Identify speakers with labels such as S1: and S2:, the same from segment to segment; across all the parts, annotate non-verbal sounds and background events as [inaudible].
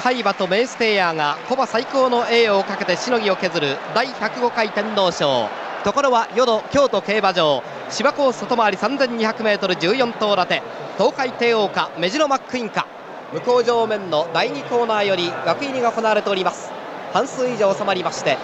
S1: 無敗馬と名ステイヤーが古馬最高の栄誉をかけてしのぎを削る第105回天皇賞ところは淀京都競馬場芝コース外回り 3200m14 頭立て。トウカイテイオーかメジロマックイーンか。向こう正面の第2コーナーより枠入りが行われております。半数以上収まりまして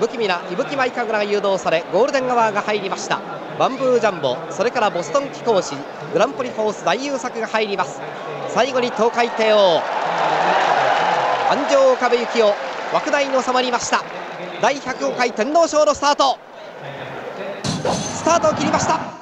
S1: 不気味な伊吹舞神楽が誘導されゴールデンアワーが入りました。バンブージャンボそれからボストンキコウシグランプリフォース大優作が入ります。最後に東海帝王。安城岡部幸雄枠内に収まりました。第105回天皇賞のスタート。スタートを切りました。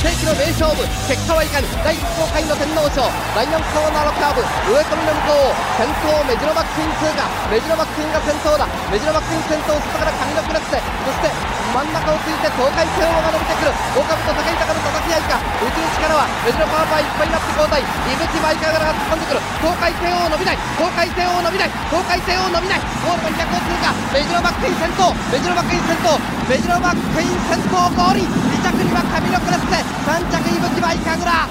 S1: 世紀の名勝負結果はいかに第1回の天皇賞第4コーナーのカーブ植え込みの向こう先頭メジロバックイン通過メジロバックインが先頭だ。メジロバックイン先頭外から髪のプレスでそして真ん中をついて東海帝王が伸びてくる。岡部と高井高の叩き合いか内内からはメジロパワーパーいっぱいになって交代。伊吹マイカガラが突っ込んでくる。東海帝王伸びない。東海帝王伸びない。東海帝王伸びない。ゴールが200を通過メジロバックイン先頭。メジロバックイン先頭。メジロバックイン先頭ゴール着には髪のプレスで3着伊吹舞神楽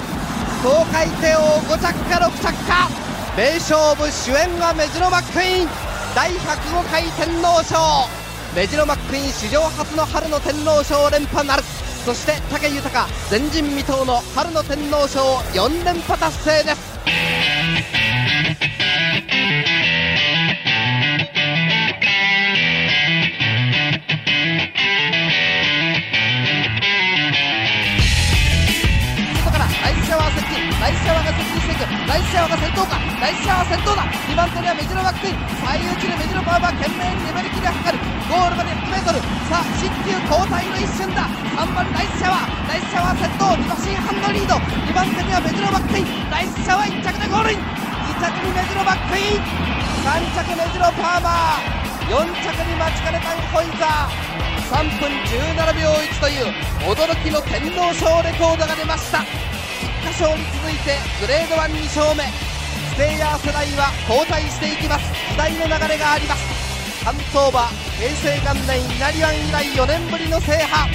S1: 東海帝王5着か6着か。名勝負主演はメジロマックイーン。第105回天皇賞。メジロマックイーン史上初の春の天皇賞連覇なる。そして武豊前人未到の春の天皇賞4連覇達成です。接近ナイスシャワーが接近していくナイスシャワーが先頭かナイスシャワー先頭だ。2番手にはメジロバック。イン最内でメジロパワーは懸命に粘り切りを図るゴールまで 100m さあ新旧交代の一瞬だ。3番ナイスシャワーナイスシャワー先頭2馬身半のリード2番手にはメジロバックインナイスシャワー1着でゴールイン2着にメジロバックイン。3着メジロパーマー。4着に待ちかねたんコイザー。3分17秒1という驚きの天皇賞レコードが出ました。1箇所に続いてグレード12勝目。ステイヤー世代は交代していきます。時代の流れがあります。関東馬平成元年稲荷湾以来4年ぶりの制覇。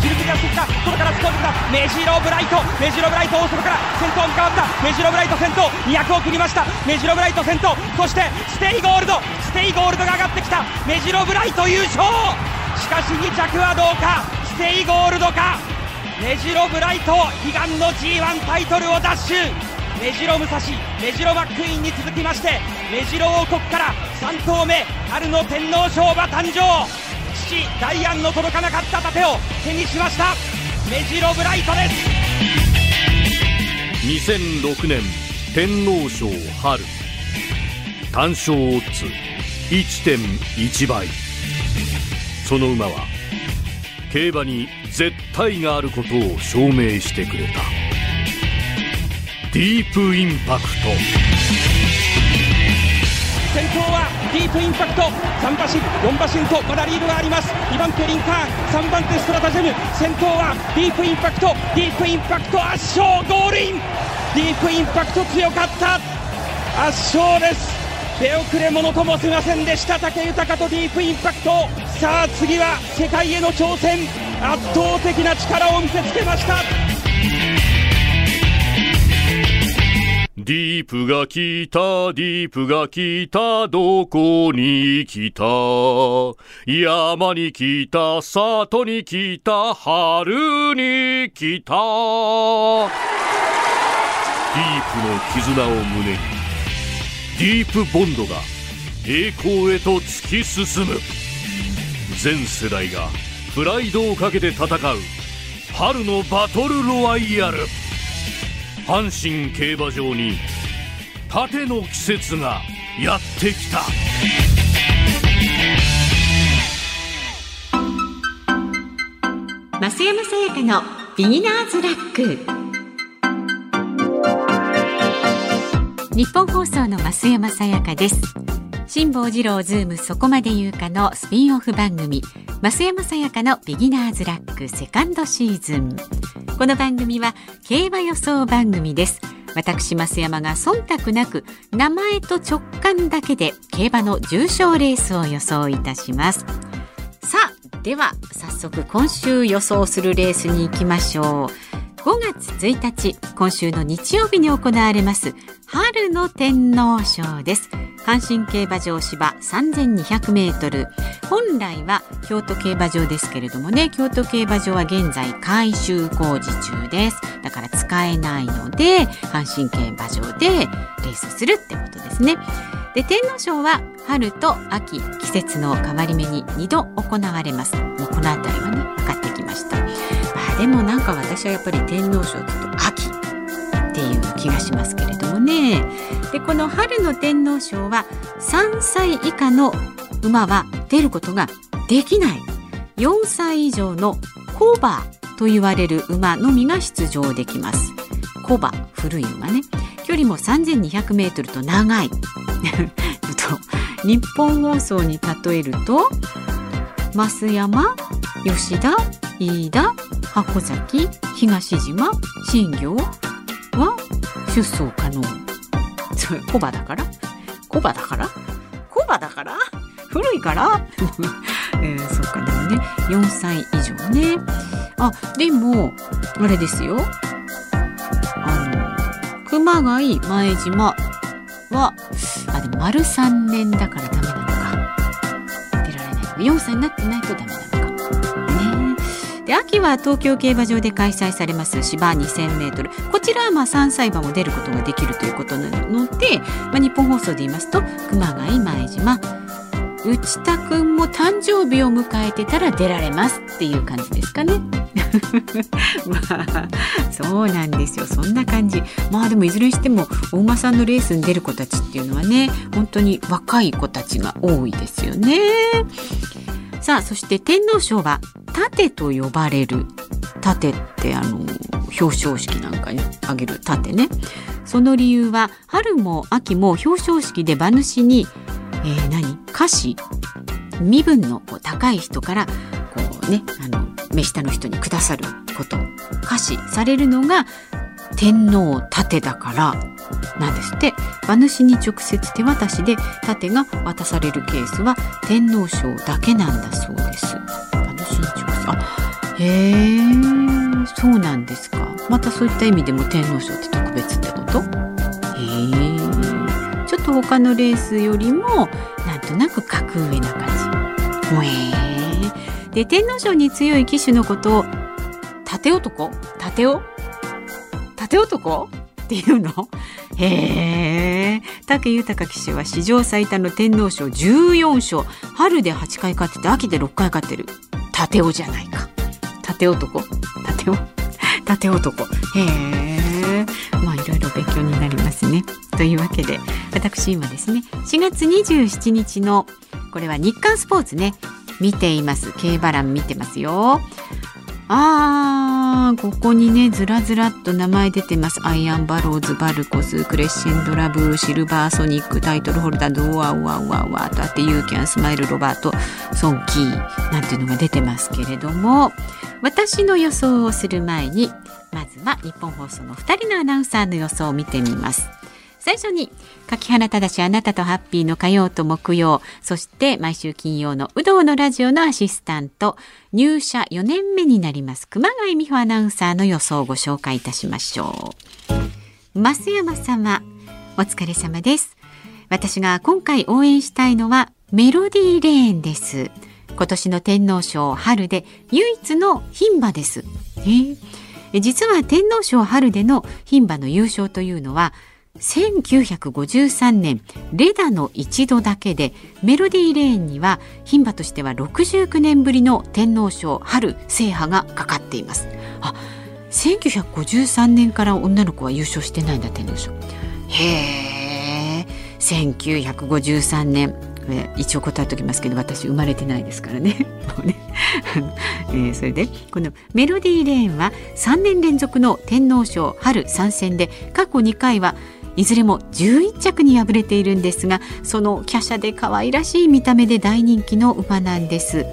S2: キルクリアしてきた外から突っ込んできた。メジロブライトメジロブライト大外から。先頭に変わった。メジロブライト先頭200を切りました。メジロブライト先頭そしてステイゴールド。ステイゴールドが上がってきた。メジロブライト優勝。しかし2着はどうか。ステイゴールドか。メジロブライト悲願の G1 タイトルを奪取。メジロ武蔵メジロバックインに続きましてメジロ王国から3頭目春の天皇賞馬誕生。父ダイアンの届かなかった盾を手にしました。メジロブライトです。
S3: 2006年天皇賞春。単勝オッズ1.1倍。その馬は競馬に絶対があることを証明してくれた。ディープインパクト。
S2: 先頭はディープインパクト。3馬身4馬身とまだリードがあります。2番手リンカーン。3番手ストラタジェム。先頭はディープインパクト。ディープインパクト圧勝ゴールイン。ディープインパクト強かった。圧勝です。出遅れ者ともすいませんでした。武豊とディープインパクト。さあ次は世界への挑戦。圧倒的な力を見せつけました。
S3: ディープが来た、ディープが来た、どこに来た？山に来た、里に来た、春に来た。ディープの絆を胸に、ディープボンドが栄光へと突き進む。全世代がプライドをかけて戦う、春のバトルロワイヤル。阪神競馬場に盾の季節がやってきた。
S4: 増山さやかのビギナーズラック。ニッポン放送の増山さやかです。辛坊治郎ズームそこまで言うかのスピンオフ番組増山さやかのビギナーズラックセカンドシーズン。この番組は競馬予想番組です。私増山が忖度なく名前と直感だけで競馬の重賞レースを予想いたします。さあでは早速今週予想するレースに行きましょう。5月1日今週の日曜日に行われます春の天皇賞です。阪神競馬場芝3200メートル。本来は京都競馬場ですけれどもね京都競馬場は現在改修工事中です。だから使えないので阪神競馬場でレースするってことですね。で天皇賞は春と秋季節の変わり目に2度行われます。もうこの辺りはね分かってきました。でもなんか私はやっぱり天皇賞ちょっと秋っていう気がしますけれどもね。でこの春の天皇賞は3歳以下の馬は出ることができない。4歳以上のコバと言われる馬のみが出場できます。コバ古い馬ね。距離も3200メートルと長い。[laughs] 日本放送に例えると増山吉田飯田箱崎東島新業は出走可能。それコバだから？コバだから？コバだから？古いから？[laughs] えー、そっかでもね4歳以上ね。あでもあれですよ。あの熊谷前島はあでも丸3年だからダメなのか。出られない4歳になってないとダメなので秋は東京競馬場で開催されます芝 2000m こちらはまあ3歳馬も出ることができるということなので、まあ、日本放送で言いますと熊谷前島内田くんも誕生日を迎えてたら出られますっていう感じですかね。[laughs] まあそうなんですよそんな感じまあでもいずれにしてもお馬さんのレースに出る子たちっていうのはね本当に若い子たちが多いですよね。さあそして天皇賞は盾と呼ばれる。盾ってあの表彰式なんかにあげる盾ね。その理由は春も秋も表彰式で馬主に、えー、何？歌詞。身分のこう高い人からこうねあの目下の人にくださること。歌詞されるのが天皇盾だからなんですって。馬主に直接手渡しで盾が渡されるケースは天皇賞だけなんだそうです。馬主に直接。あへえそうなんですか。またそういった意味でも天皇賞って特別ってこと？へえちょっと他のレースよりもなんとなく格上な感じ。ほえー。で天皇賞に強い騎手のことを盾男？盾を盾男？っていうの？へえ武豊騎手は史上最多の天皇賞14勝。春で8回勝ってて秋で6回勝ってる。盾男じゃないか。盾男？盾男？盾男。へえまあいろいろ勉強になりますね。というわけで私今ですね4月27日のこれは日刊スポーツね。見ています。競馬欄見てますよ。あー。ここにねずらずらっと名前出てます。アイアンバローズバルコスクレッシェンドラブシルバーソニックタイトルホルダードワウワウワウワとあってユーキャンスマイルロバートソンキーなんていうのが出てますけれども私の予想をする前にまずは日本放送の2人のアナウンサーの予想を見てみます。最初に柿原正あなたとハッピーの火曜と木曜そして毎週金曜の有働のラジオのアシスタント入社4年目になります熊谷美穂アナウンサーの予想をご紹介いたしましょう。増山様お疲れ様です。私が今回応援したいのはメロディーレーンです。今年の天皇賞春で唯一の牝馬です、えー、実は天皇賞春での牝馬の優勝というのは1953年レダの一度だけでメロディーレーンには牝馬としては69年ぶりの天皇賞春制覇がかかっています。あ1953年から女の子は優勝してないんだ天皇賞へえ1953年。一応答えておきますけど私生まれてないですからね。[laughs] ね。[laughs] えー、それでこのメロディーレーンは3年連続の天皇賞春参戦で過去2回はいずれも11着に敗れているんですがその華奢で可愛らしい見た目で大人気の馬なんです。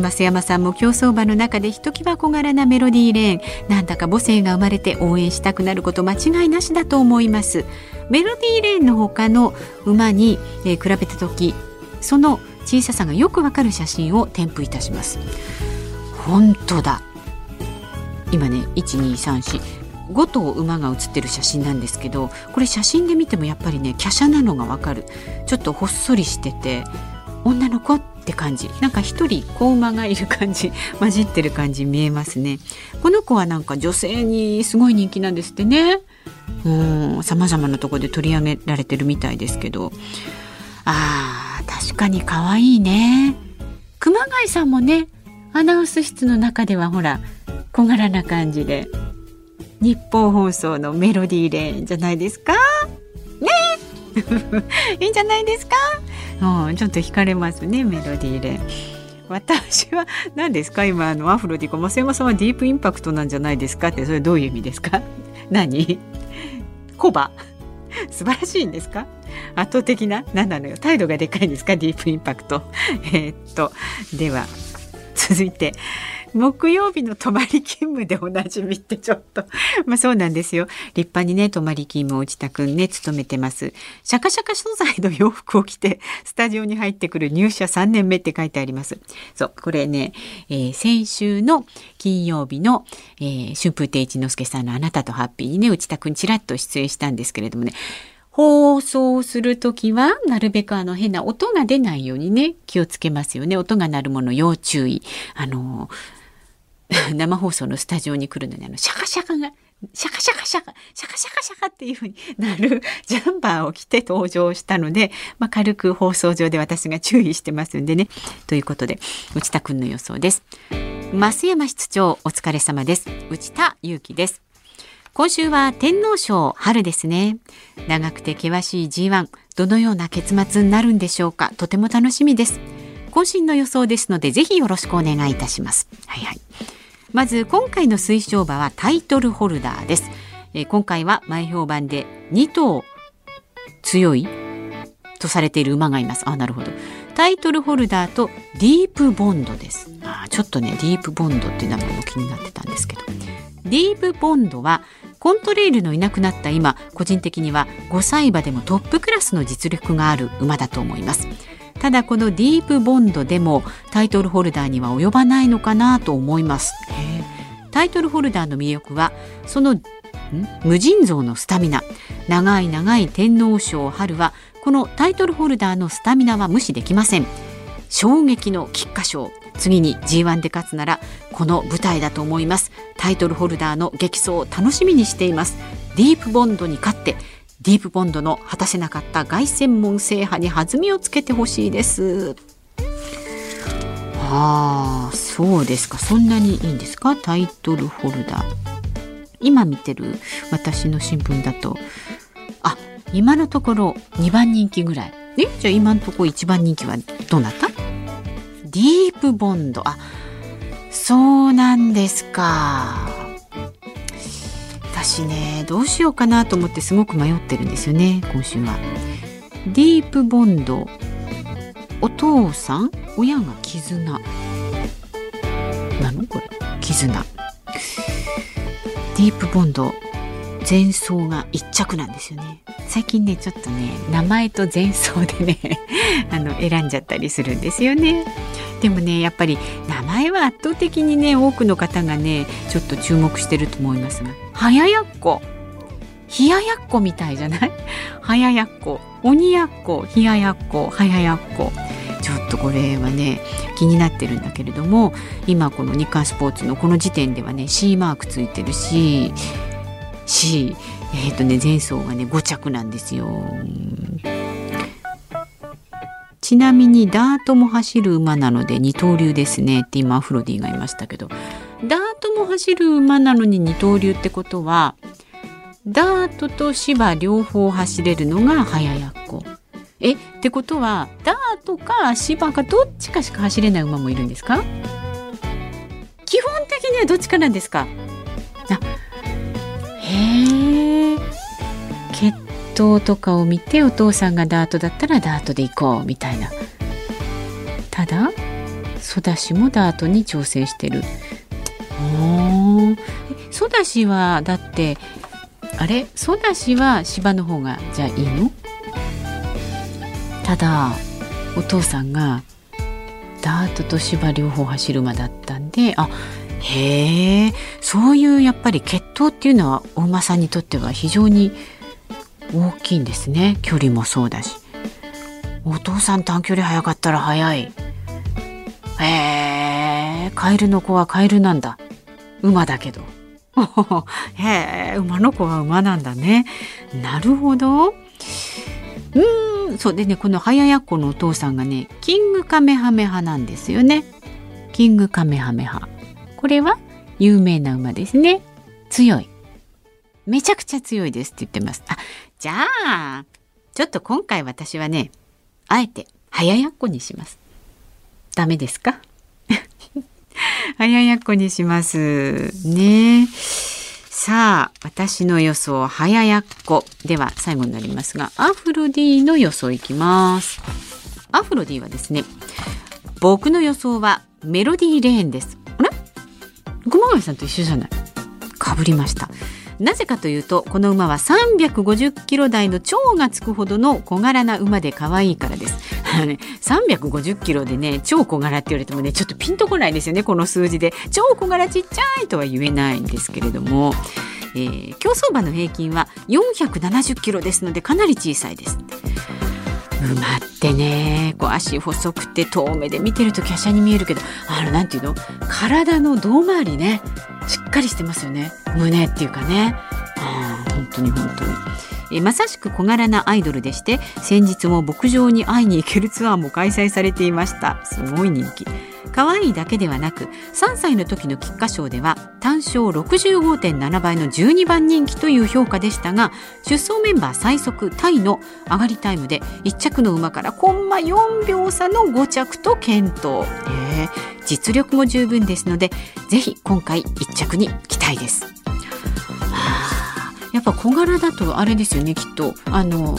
S4: 増山さんも競走馬の中でひときわ小柄なメロディーレーン。なんだか母性が生まれて応援したくなること間違いなしだと思います。メロディーレーンの他の馬に、えー、比べた時その小ささがよくわかる写真を添付いたします。本当だ。今ね1234 5頭馬が写ってる写真なんですけどこれ写真で見てもやっぱりね華奢なのがわかる。ちょっとほっそりしてて女の子って感じ。なんか一人子馬がいる感じ [laughs] 混じってる感じ見えますね。この子はなんか女性にすごい人気なんですってね。うん様々なとこで取り上げられてるみたいですけど。あー確かに可愛いね。熊谷さんもねアナウンス室の中ではほら小柄な感じで。日本放送のメロディーレーンじゃないですか？ね？[laughs] いいんじゃないですか？うん、ちょっと惹かれますねメロディーレーン。私は何ですか？今あのアフロディコ増山さんはディープインパクトなんじゃないですか？ってそれどういう意味ですか？[laughs] 何？コバ？素晴らしいんですか？圧倒的な？何なのよ？態度がでかいんですか？ディープインパクトえー、っと。では続いて。木曜日の泊まり勤務でおなじみってちょっと。[laughs] まあそうなんですよ。立派にね泊まり勤務を内田くんね勤めてます。シャカシャカ素材の洋服を着てスタジオに入ってくる入社3年目って書いてあります。そうこれね、えー、先週の金曜日の、えー、春風亭一之輔さんのあなたとハッピーにね内田くんちらっと出演したんですけれどもね。放送するときは、なるべくあの変な音が出ないようにね、気をつけますよね。音が鳴るもの要注意。あの、[laughs] 生放送のスタジオに来るのにあのシャカシャカがシャカシャカシャカシャカシャカシャカっていう風になる [laughs] ジャンバーを着て登場したので、まあ、軽く放送上で私が注意してますんでね。ということで内田くんの予想です。増山室長お疲れ様です。内田裕樹です。今週は天皇賞春ですね。長くて険しい G1 どのような結末になるんでしょうか。とても楽しみです。渾身の予想ですのでぜひよろしくお願いいたします。はいはい。まず今回の推奨馬はタイトルホルダーです、えー、今回は前評判で2頭強いとされている馬がいます。あなるほど。タイトルホルダーとディープボンドです。あちょっとねディープボンドっていう名前も気になってたんですけど。ディープボンドはコントレイルのいなくなった今個人的には5歳馬でもトップクラスの実力がある馬だと思います。ただこのディープボンドでもタイトルホルダーには及ばないのかなと思います。タイトルホルダーの魅力はその無尽蔵のスタミナ。長い長い天皇賞春はこのタイトルホルダーのスタミナは無視できません。衝撃の菊花賞。次に G1 で勝つならこの舞台だと思います。タイトルホルダーの激走を楽しみにしています。ディープボンドに勝ってディープボンドの果たせなかった凱旋門制覇に弾みをつけてほしいです。ああそうですか。そんなにいいんですか？タイトルホルダー。今見てる私の新聞だとあ今のところ2番人気ぐらい。えじゃあ今のところ1番人気はどうなった？ディープボンド。あそうなんですか。私ねどうしようかなと思ってすごく迷ってるんですよね今週は。ディープボンド。お父さん？親が絆。なの？これ。絆。ディープボンド。前奏が一着なんですよね。最近ねちょっとね名前と前奏でね [laughs] あの選んじゃったりするんですよね。でもねやっぱり名前は圧倒的にね多くの方がねちょっと注目してると思いますが。早やっこ。冷ややっこみたいじゃない？[laughs] 早やっこ。鬼やっこ。冷ややっこ。早やっこ。ちょっとこれはね気になってるんだけれども今この日刊スポーツのこの時点ではね C マークついてるし C えっ、ー、とね前走がね5着なんですよ。ちなみにダートも走る馬なので二刀流ですねって今アフロディがいましたけど。も走る馬なのに二刀流ってことはダートと芝両方走れるのが早やっこ。えってことはダートか芝かどっちかしか走れない馬もいるんですか？基本的にはどっちかなんですか？あへえ頭とかを見てお父さんがダートだったらダートで行こうみたいな。ただソダシもダートに挑戦してる。ソダシはだってあれ？ソダシは芝の方がじゃあいいの？ただお父さんがダートと芝両方走る馬だったんであへえそういうやっぱり血統っていうのはお馬さんにとっては非常に大きいんですね。距離もそうだし。お父さん短距離速かったら速い。へえカエルの子はカエルなんだ。馬だけど。[laughs] へえ馬の子は馬なんだね。なるほど。うんそうでねこの早やっこのお父さんがねキングカメハメハなんですよね。キングカメハメハ。これは有名な馬ですね。強い。めちゃくちゃ強いですって言ってます。あじゃあちょっと今回私はねあえて早やっこにします。ダメですか？[laughs] 早やっこにします。ね。さあ私の予想は早やっこ。では最後になりますがアフロディの予想いきます。アフロディはですね僕の予想はメロディーレーンです。あれ？熊谷さんと一緒じゃない？かぶりました。なぜかというとこの馬は350キロ台の超がつくほどの小柄な馬で可愛いからです。ね、350キロでね超小柄って言われてもねちょっとピンとこないんですよねこの数字で。超小柄ちっちゃいとは言えないんですけれども、えー、競走馬の平均は470キロですのでかなり小さいです。馬ってね。こう足細くて遠目で見てると華奢に見えるけどあのなんていうの？体の胴回りねしっかりしてますよね。胸っていうかね。あ本当に本当に。えまさしく小柄なアイドルでして先日も牧場に会いに行けるツアーも開催されていました。すごい人気。可愛いだけではなく3歳の時の菊花賞では単勝65.7倍の12番人気という評価でしたが出走メンバー最速タイの上がりタイムで1着の馬からコンマ4秒差の5着と検討、えー、実力も十分ですのでぜひ今回1着に期待です。ぱ小柄だとあれですよねきっと。あの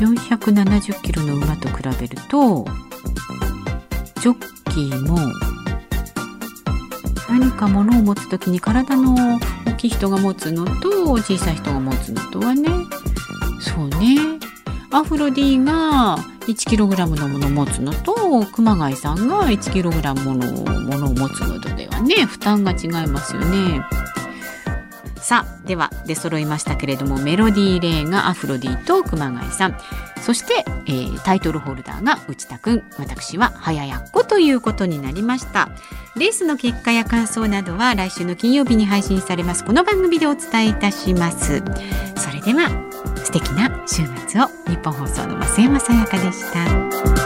S4: 470キロの馬と比べるとジョッキーも何か物を持つ時に体の大きい人が持つのと小さい人が持つのとはね。そうね。アフロディーが 1kg のものを持つのと熊谷さんが 1kg ものものを持つのとではね負担が違いますよね。さあでは出揃いましたけれどもメロディーレーンがアフロディーと熊谷さん。そして、えー、タイトルホルダーが内田くん。私は早やっこということになりました。レースの結果や感想などは来週の金曜日に配信されます。この番組でお伝えいたします。それでは素敵な週末を。日本放送の増山さやかでした。